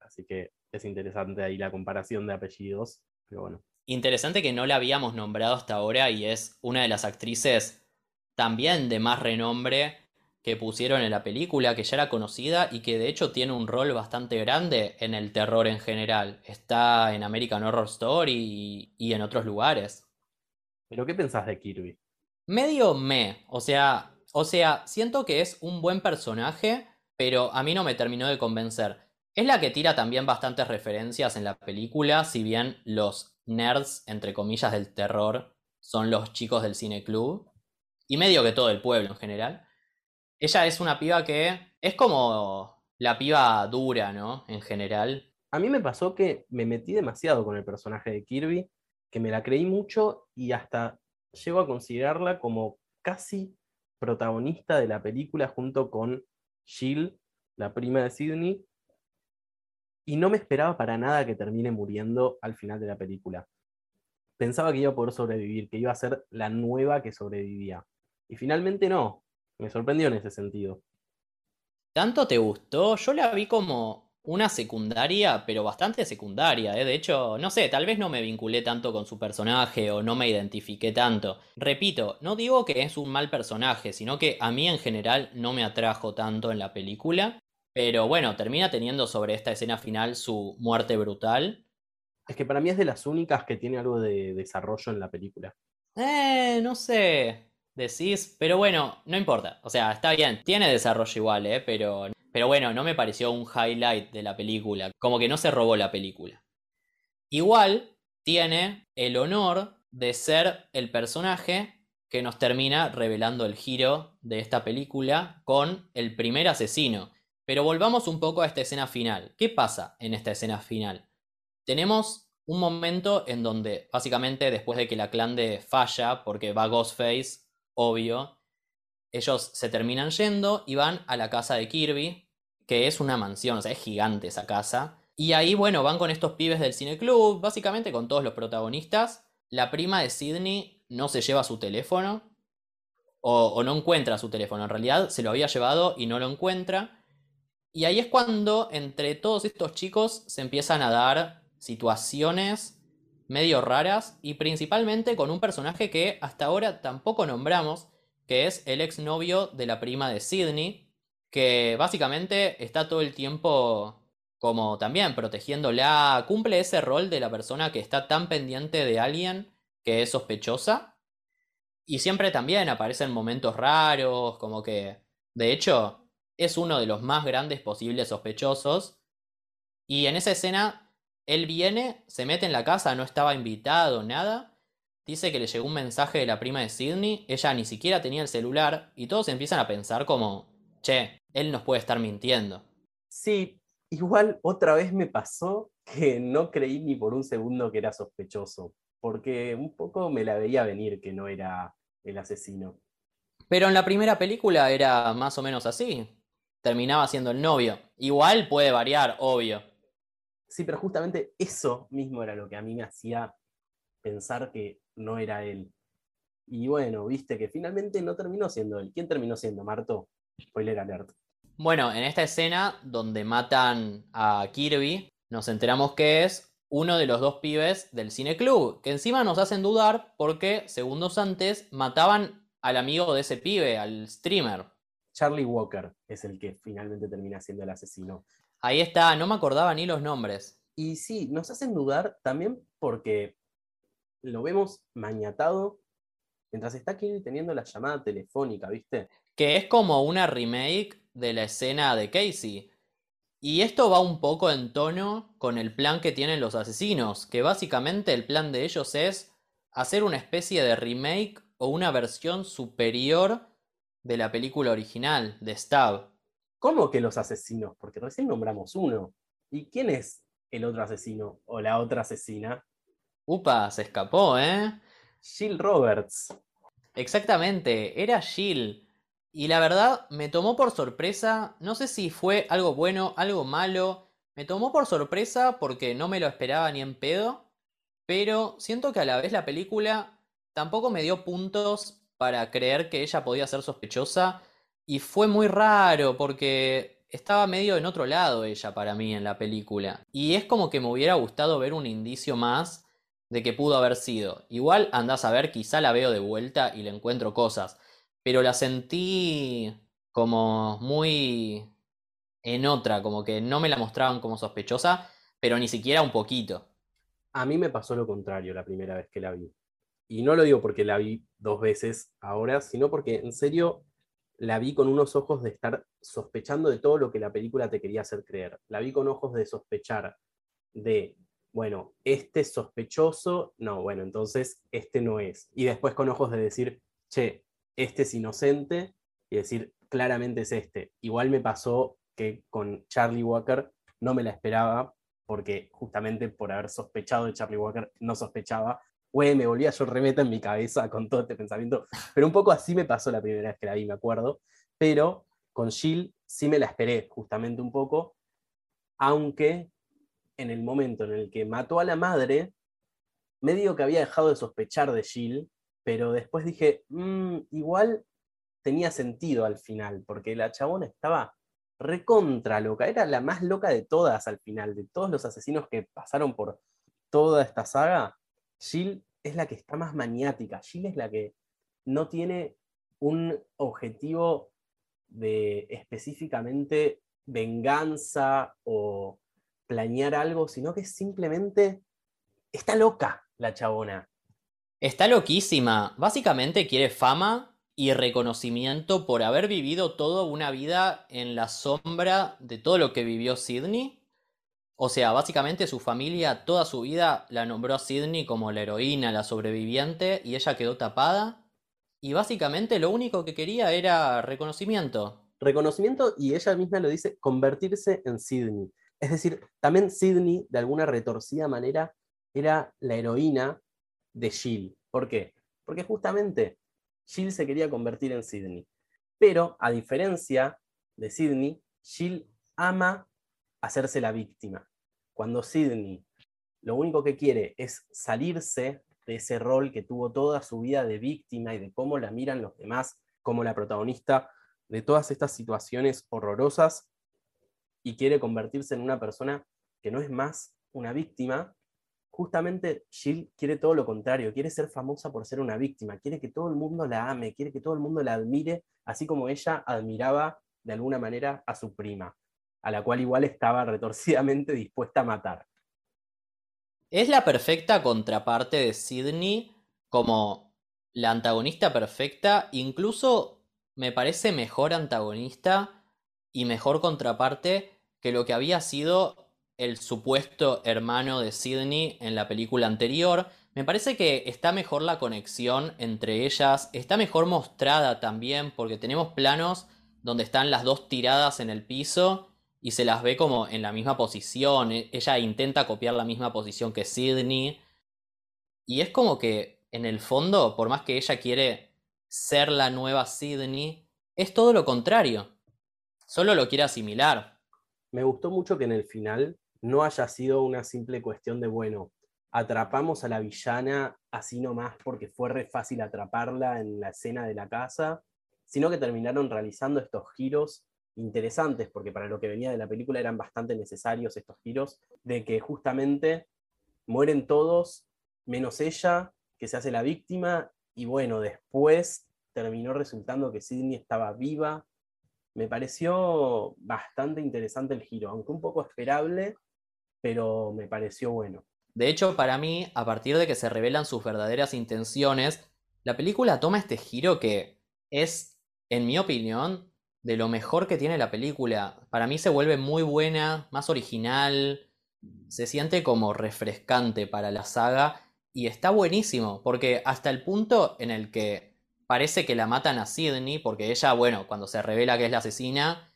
Speaker 4: así que es interesante ahí la comparación de apellidos, pero bueno.
Speaker 1: Interesante que no la habíamos nombrado hasta ahora y es una de las actrices también de más renombre que pusieron en la película, que ya era conocida y que de hecho tiene un rol bastante grande en el terror en general. Está en American Horror Story y en otros lugares.
Speaker 4: ¿Pero qué pensás de Kirby?
Speaker 1: Medio me, o sea, o sea, siento que es un buen personaje, pero a mí no me terminó de convencer. Es la que tira también bastantes referencias en la película, si bien los nerds, entre comillas, del terror son los chicos del cine club, y medio que todo el pueblo en general. Ella es una piba que es como la piba dura, ¿no? En general.
Speaker 4: A mí me pasó que me metí demasiado con el personaje de Kirby que me la creí mucho y hasta llego a considerarla como casi protagonista de la película junto con Jill, la prima de Sidney, y no me esperaba para nada que termine muriendo al final de la película. Pensaba que iba a poder sobrevivir, que iba a ser la nueva que sobrevivía. Y finalmente no. Me sorprendió en ese sentido.
Speaker 1: ¿Tanto te gustó? Yo la vi como una secundaria, pero bastante secundaria, ¿eh? De hecho, no sé, tal vez no me vinculé tanto con su personaje o no me identifiqué tanto. Repito, no digo que es un mal personaje, sino que a mí en general no me atrajo tanto en la película. Pero bueno, termina teniendo sobre esta escena final su muerte brutal.
Speaker 4: Es que para mí es de las únicas que tiene algo de desarrollo en la película.
Speaker 1: Eh, no sé. Decís, pero bueno, no importa. O sea, está bien, tiene desarrollo igual, ¿eh? Pero pero bueno, no me pareció un highlight de la película, como que no se robó la película. Igual tiene el honor de ser el personaje que nos termina revelando el giro de esta película con el primer asesino. Pero volvamos un poco a esta escena final. ¿Qué pasa en esta escena final? Tenemos un momento en donde, básicamente, después de que la clan de falla, porque va Ghostface, obvio, ellos se terminan yendo y van a la casa de Kirby, que es una mansión, o sea, es gigante esa casa. Y ahí, bueno, van con estos pibes del cine club, básicamente con todos los protagonistas. La prima de Sidney no se lleva su teléfono, o, no encuentra su teléfono, en realidad se lo había llevado y no lo encuentra. Y ahí es cuando entre todos estos chicos se empiezan a dar situaciones medio raras y principalmente con un personaje que hasta ahora tampoco nombramos, que es el exnovio de la prima de Sidney, que básicamente está todo el tiempo como también protegiéndola, cumple ese rol de la persona que está tan pendiente de alguien que es sospechosa. Y siempre también aparecen momentos raros, como que, de hecho, es uno de los más grandes posibles sospechosos. Y en esa escena, él viene, se mete en la casa, no estaba invitado, nada. Dice que le llegó un mensaje de la prima de Sidney, ella ni siquiera tenía el celular y todos empiezan a pensar como, che, él nos puede estar mintiendo.
Speaker 4: Sí, igual otra vez me pasó que no creí ni por un segundo que era sospechoso, porque un poco me la veía venir que no era el asesino.
Speaker 1: Pero en la primera película era más o menos así. Terminaba siendo el novio. Igual puede variar, obvio.
Speaker 4: Sí, pero justamente eso mismo era lo que a mí me hacía pensar que no era él. Y bueno, viste que finalmente no terminó siendo él. ¿Quién terminó siendo, Marto? Spoiler alert.
Speaker 1: Bueno, en esta escena donde matan a Kirby, nos enteramos que es uno de los dos pibes del cine club, que encima nos hacen dudar porque segundos antes mataban al amigo de ese pibe, al streamer.
Speaker 4: Charlie Walker es el que finalmente termina siendo el asesino.
Speaker 1: Ahí está, no me acordaba ni los nombres.
Speaker 4: Y sí, nos hacen dudar también porque lo vemos mañatado mientras está Kirby teniendo la llamada telefónica, ¿viste?
Speaker 1: Que es como una remake de la escena de Casey. Y esto va un poco en tono con el plan que tienen los asesinos, que básicamente el plan de ellos es hacer una especie de remake o una versión superior de la película original, de Stab.
Speaker 4: ¿Cómo que los asesinos? Porque recién nombramos uno. ¿Y quién es el otro asesino o la otra asesina?
Speaker 1: Upa, se escapó, ¿eh?
Speaker 4: Jill Roberts.
Speaker 1: Exactamente, era Jill. Y la verdad, me tomó por sorpresa, no sé si fue algo bueno, algo malo, me tomó por sorpresa porque no me lo esperaba ni en pedo, pero siento que a la vez la película tampoco me dio puntos para creer que ella podía ser sospechosa y fue muy raro porque estaba medio en otro lado ella para mí en la película. Y es como que me hubiera gustado ver un indicio más de que pudo haber sido. Igual andás a ver, quizá la veo de vuelta y le encuentro cosas pero la sentí como muy en otra, como que no me la mostraban como sospechosa, pero ni siquiera un poquito.
Speaker 4: A mí me pasó lo contrario la primera vez que la vi. Y no lo digo porque la vi dos veces ahora, sino porque en serio la vi con unos ojos de estar sospechando de todo lo que la película te quería hacer creer. La vi con ojos de sospechar de, bueno, este es sospechoso, no, bueno, entonces este no es. Y después con ojos de decir, che, este es inocente y decir, claramente es este. Igual me pasó que con Charlie Walker no me la esperaba, porque justamente por haber sospechado de Charlie Walker no sospechaba. Güey, me volvía yo remeta en mi cabeza con todo este pensamiento. Pero un poco así me pasó la primera vez que la vi, me acuerdo. Pero con Jill sí me la esperé justamente un poco, aunque en el momento en el que mató a la madre, medio que había dejado de sospechar de Jill pero después dije, mm, igual tenía sentido al final, porque la chabona estaba recontra loca, era la más loca de todas al final, de todos los asesinos que pasaron por toda esta saga, Jill es la que está más maniática, Jill es la que no tiene un objetivo de específicamente venganza o planear algo, sino que simplemente está loca la chabona.
Speaker 1: Está loquísima. Básicamente quiere fama y reconocimiento por haber vivido toda una vida en la sombra de todo lo que vivió Sidney. O sea, básicamente su familia toda su vida la nombró a Sidney como la heroína, la sobreviviente, y ella quedó tapada. Y básicamente lo único que quería era reconocimiento.
Speaker 4: Reconocimiento, y ella misma lo dice, convertirse en Sidney. Es decir, también Sidney, de alguna retorcida manera, era la heroína de Jill. ¿Por qué? Porque justamente Jill se quería convertir en Sidney. Pero, a diferencia de Sidney, Jill ama hacerse la víctima. Cuando Sidney lo único que quiere es salirse de ese rol que tuvo toda su vida de víctima y de cómo la miran los demás como la protagonista de todas estas situaciones horrorosas y quiere convertirse en una persona que no es más una víctima, justamente Jill quiere todo lo contrario, quiere ser famosa por ser una víctima, quiere que todo el mundo la ame, quiere que todo el mundo la admire, así como ella admiraba de alguna manera a su prima. A la cual igual estaba retorcidamente dispuesta a matar.
Speaker 1: Es la perfecta contraparte de Sidney como la antagonista perfecta, incluso me parece mejor antagonista y mejor contraparte que lo que había sido el supuesto hermano de Sidney en la película anterior. Me parece que está mejor la conexión entre ellas, está mejor mostrada también porque tenemos planos donde están las dos tiradas en el piso y se las ve como en la misma posición. E, ella intenta copiar la misma posición que Sidney. Y es como que en el fondo, por más que ella quiere ser la nueva Sidney, es todo lo contrario. Solo lo quiere asimilar.
Speaker 4: Me gustó mucho que en el final no haya sido una simple cuestión de, bueno, atrapamos a la villana así nomás porque fue re fácil atraparla en la escena de la casa, sino que terminaron realizando estos giros interesantes, porque para lo que venía de la película eran bastante necesarios estos giros, de que justamente mueren todos, menos ella, que se hace la víctima, y bueno, después terminó resultando que Sidney estaba viva. Me pareció bastante interesante el giro, aunque un poco esperable, pero me pareció bueno.
Speaker 1: De hecho, para mí, a partir de que se revelan sus verdaderas intenciones, la película toma este giro que es, en mi opinión, de lo mejor que tiene la película. Para mí se vuelve muy buena, más original, se siente como refrescante para la saga y está buenísimo, porque hasta el punto en el que parece que la matan a Sidney, porque ella, bueno, cuando se revela que es la asesina,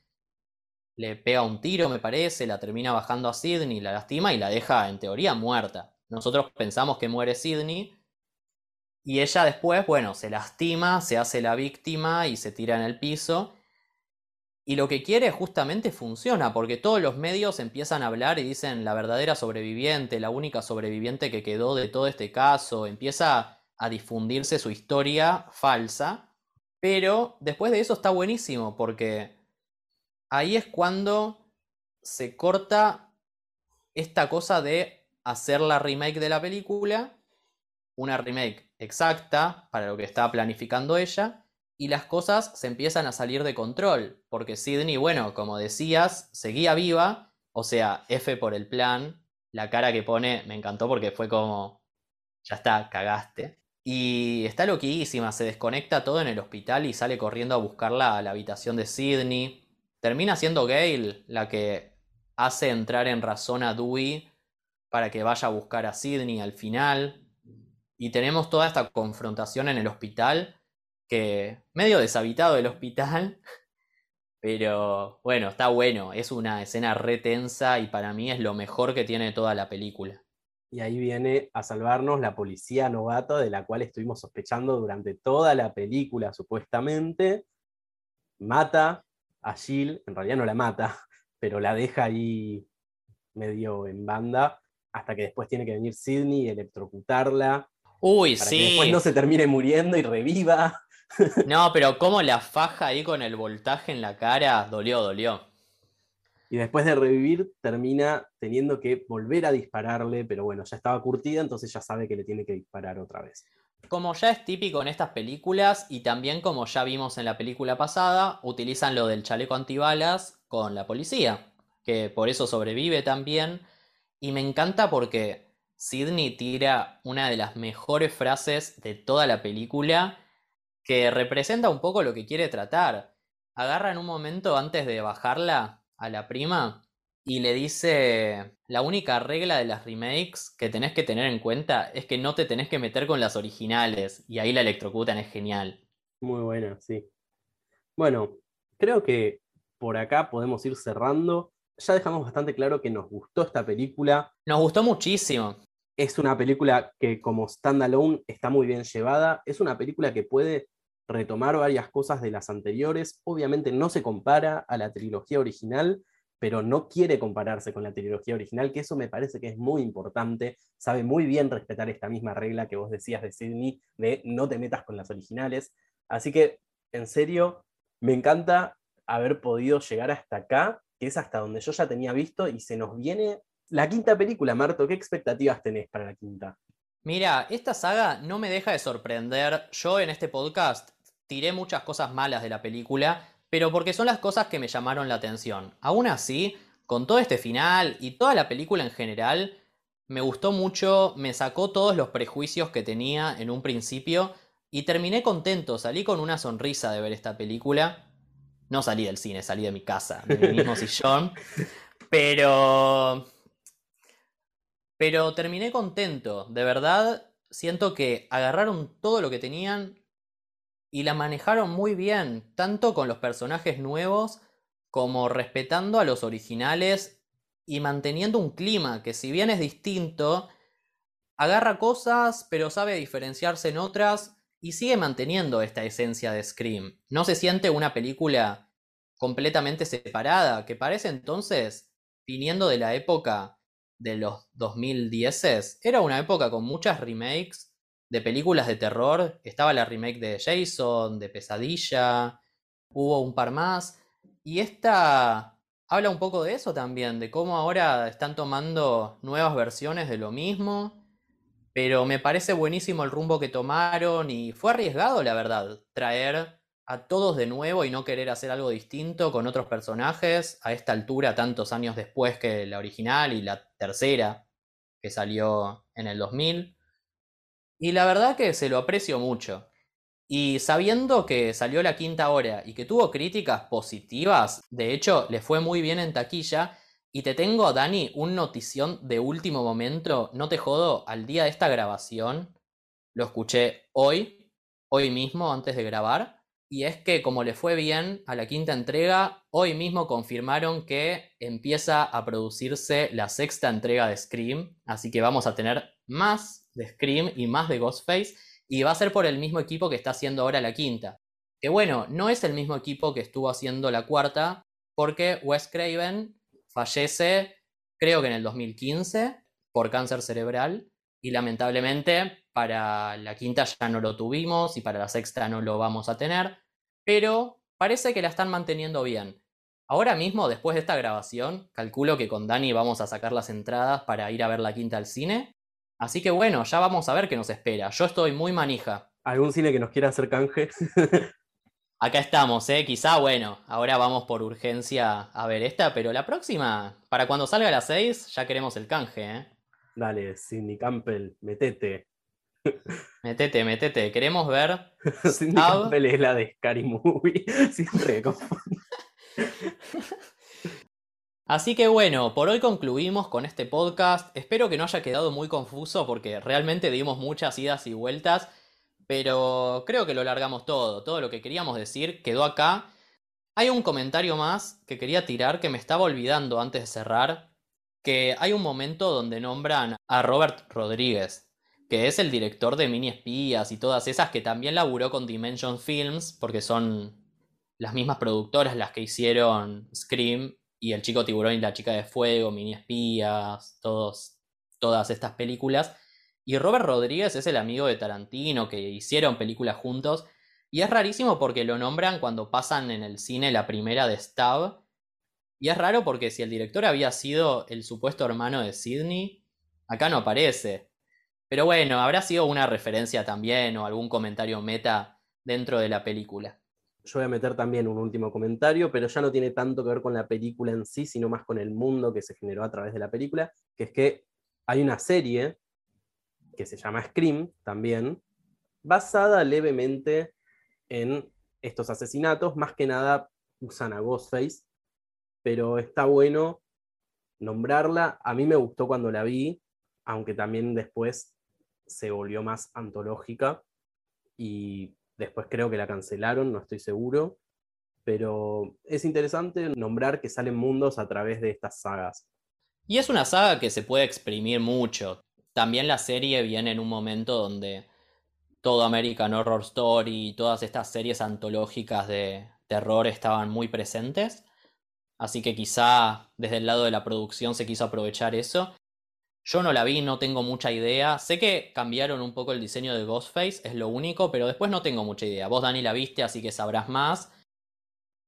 Speaker 1: le pega un tiro, me parece, la termina bajando a Sidney, la lastima y la deja en teoría muerta. Nosotros pensamos que muere Sidney y ella después, bueno, se lastima, se hace la víctima y se tira en el piso. Y lo que quiere justamente funciona, porque todos los medios empiezan a hablar y dicen la verdadera sobreviviente, la única sobreviviente que quedó de todo este caso, empieza a difundirse su historia falsa. Pero después de eso está buenísimo, porque ahí es cuando se corta esta cosa de hacer la remake de la película, una remake exacta para lo que estaba planificando ella, y las cosas se empiezan a salir de control, porque Sidney, bueno, como decías, seguía viva, o sea, F por el plan, la cara que pone me encantó porque fue como, ya está, cagaste. Y está loquísima, se desconecta todo en el hospital y sale corriendo a buscarla a la habitación de Sidney. Termina siendo Gail la que hace entrar en razón a Dewey para que vaya a buscar a Sidney al final. Y tenemos toda esta confrontación en el hospital, que medio deshabitado el hospital, pero bueno, está bueno, es una escena re tensa y para mí es lo mejor que tiene toda la película.
Speaker 4: Y ahí viene a salvarnos la policía novata de la cual estuvimos sospechando durante toda la película, supuestamente. Mata a Jill, en realidad no la mata, pero la deja ahí medio en banda, hasta que después tiene que venir Sidney y electrocutarla.
Speaker 1: Uy,
Speaker 4: para
Speaker 1: sí.
Speaker 4: que después no se termine muriendo y reviva.
Speaker 1: No, pero como la faja ahí con el voltaje en la cara, dolió, dolió.
Speaker 4: Y después de revivir, termina teniendo que volver a dispararle, pero bueno, ya estaba curtida, entonces ya sabe que le tiene que disparar otra vez.
Speaker 1: Como ya es típico en estas películas y también como ya vimos en la película pasada, utilizan lo del chaleco antibalas con la policía, que por eso sobrevive también. Y me encanta porque Sidney tira una de las mejores frases de toda la película que representa un poco lo que quiere tratar. Agarra en un momento antes de bajarla a la prima y le dice, la única regla de las remakes que tenés que tener en cuenta es que no te tenés que meter con las originales y ahí la electrocutan, es genial.
Speaker 4: Muy buena, sí. Bueno, creo que por acá podemos ir cerrando. Ya dejamos bastante claro que nos gustó esta película.
Speaker 1: Nos gustó muchísimo.
Speaker 4: Es una película que como standalone está muy bien llevada. Es una película que puede retomar varias cosas de las anteriores. Obviamente no se compara a la trilogía original, pero no quiere compararse con la trilogía original, que eso me parece que es muy importante. Sabe muy bien respetar esta misma regla que vos decías de Sidney, de no te metas con las originales. Así que, en serio, me encanta haber podido llegar hasta acá, que es hasta donde yo ya tenía visto, y se nos viene la quinta película, Marto. ¿Qué expectativas tenés para la quinta?
Speaker 1: Mira, esta saga no me deja de sorprender. Yo en este podcast tiré muchas cosas malas de la película, pero porque son las cosas que me llamaron la atención. Aún así, con todo este final y toda la película en general, me gustó mucho, me sacó todos los prejuicios que tenía en un principio y terminé contento, salí con una sonrisa de ver esta película. No salí del cine, salí de mi casa, de mi mismo sillón. Pero. Pero terminé contento. De verdad, siento que agarraron todo lo que tenían y la manejaron muy bien, tanto con los personajes nuevos como respetando a los originales y manteniendo un clima que si bien es distinto, agarra cosas pero sabe diferenciarse en otras y sigue manteniendo esta esencia de Scream. No se siente una película completamente separada, que parece entonces, viniendo de la época de los 2010, era una época con muchas remakes de películas de terror. Estaba la remake de Jason, de Pesadilla, hubo un par más. Y esta habla un poco de eso también, de cómo ahora están tomando nuevas versiones de lo mismo pero me parece buenísimo el rumbo que tomaron y fue arriesgado, la verdad, traer a todos de nuevo y no querer hacer algo distinto con otros personajes a esta altura, tantos años después que la original y la tercera, que salió en el 2000. Y la verdad que se lo aprecio mucho. Y sabiendo que salió la quinta hora y que tuvo críticas positivas, de hecho le fue muy bien en taquilla, y te tengo, Dani, un notición de último momento. No te jodo, al día de esta grabación, lo escuché hoy, hoy mismo, antes de grabar. Y es que como le fue bien a la quinta entrega, hoy mismo confirmaron que empieza a producirse la sexta entrega de Scream. Así que vamos a tener más de Scream y más de Ghostface. Y va a ser por el mismo equipo que está haciendo ahora la quinta. Que bueno, no es el mismo equipo que estuvo haciendo la cuarta, porque Wes Craven Fallece, creo que en el 2015, por cáncer cerebral. Y lamentablemente para la quinta ya no lo tuvimos y para la sexta no lo vamos a tener. Pero parece que la están manteniendo bien. Ahora mismo, después de esta grabación, calculo que con Dani vamos a sacar las entradas para ir a ver la quinta al cine. Así que bueno, ya vamos a ver qué nos espera. Yo estoy muy manija.
Speaker 4: ¿Algún cine que nos quiera hacer canje?
Speaker 1: Acá estamos, ¿eh? Quizá, bueno, ahora vamos por urgencia a ver esta, pero la próxima, para cuando salga a las 6, ya queremos el canje, ¿eh?
Speaker 4: Dale, Cindy Campbell, metete.
Speaker 1: Metete, metete. Queremos ver.
Speaker 4: Cindy Campbell es la de Scary Movie. Siempre
Speaker 1: Así que bueno, por hoy concluimos con este podcast. Espero que no haya quedado muy confuso porque realmente dimos muchas idas y vueltas pero creo que lo largamos todo. Todo lo que queríamos decir quedó acá. Hay un comentario más que quería tirar que me estaba olvidando antes de cerrar. Que hay un momento donde nombran a Robert Rodríguez, que es el director de Mini Espías y todas esas que también laburó con Dimension Films, porque son las mismas productoras las que hicieron Scream y El Chico Tiburón y la Chica de Fuego, Mini Espías, todas estas películas. Y Robert Rodríguez es el amigo de Tarantino, que hicieron películas juntos. Y es rarísimo porque lo nombran cuando pasan en el cine la primera de Stab. Y es raro porque si el director había sido el supuesto hermano de Sidney, acá no aparece. Pero bueno, habrá sido una referencia también o algún comentario meta dentro de la película.
Speaker 4: Yo voy a meter también un último comentario, pero ya no tiene tanto que ver con la película en sí, sino más con el mundo que se generó a través de la película, que es que hay una serie que se llama Scream también, basada levemente en estos asesinatos, más que nada usan a Ghostface, pero está bueno nombrarla. A mí me gustó cuando la vi, aunque también después se volvió más antológica y después creo que la cancelaron, no estoy seguro, pero es interesante nombrar que salen mundos a través de estas sagas.
Speaker 1: Y es una saga que se puede exprimir mucho. También la serie viene en un momento donde todo American Horror Story y todas estas series antológicas de terror estaban muy presentes. Así que quizá desde el lado de la producción se quiso aprovechar eso. Yo no la vi, no tengo mucha idea. Sé que cambiaron un poco el diseño de Ghostface, es lo único, pero después no tengo mucha idea. Vos, Dani, la viste, así que sabrás más.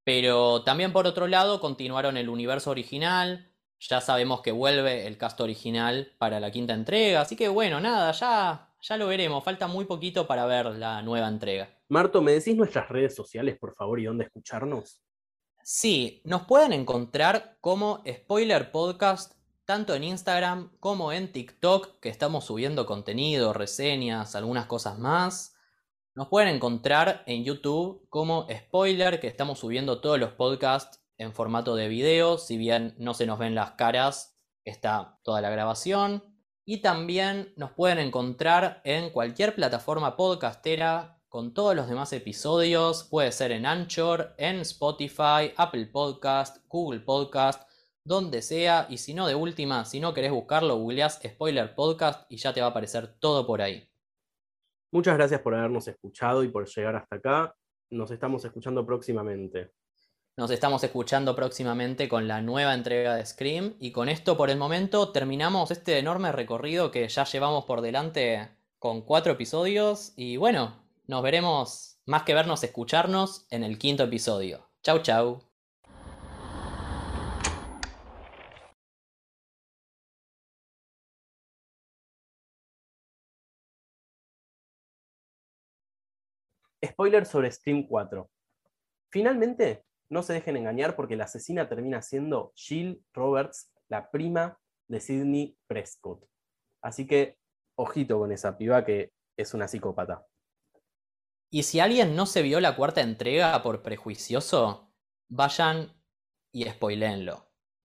Speaker 1: Pero también por otro lado continuaron el universo original, ya sabemos que vuelve el cast original para la quinta entrega, así que bueno, nada, ya, ya lo veremos. Falta muy poquito para ver la nueva entrega.
Speaker 4: Marto, ¿me decís nuestras redes sociales, por favor, y dónde escucharnos?
Speaker 1: Sí, nos pueden encontrar como Spoiler Podcast tanto en Instagram como en TikTok, que estamos subiendo contenido, reseñas, algunas cosas más. Nos pueden encontrar en YouTube como Spoiler, que estamos subiendo todos los podcasts en formato de video, si bien no se nos ven las caras, está toda la grabación. Y también nos pueden encontrar en cualquier plataforma podcastera con todos los demás episodios. Puede ser en Anchor, en Spotify, Apple Podcast, Google Podcast, donde sea. Y si no, de última, si no querés buscarlo, googleás Spoiler Podcast y ya te va a aparecer todo por ahí.
Speaker 4: Muchas gracias por habernos escuchado y por llegar hasta acá. Nos estamos escuchando próximamente.
Speaker 1: Nos estamos escuchando próximamente con la nueva entrega de Scream y con esto por el momento terminamos este enorme recorrido que ya llevamos por delante con cuatro episodios y bueno, nos veremos más que vernos, escucharnos en el quinto episodio. Chau, chau.
Speaker 4: Spoiler sobre Scream 4. Finalmente, no se dejen engañar porque la asesina termina siendo Jill Roberts, la prima de Sidney Prescott. Así que, ojito con esa piba que es una psicópata.
Speaker 1: Y si alguien no se vio la cuarta entrega por prejuicioso, vayan y spoilenlo.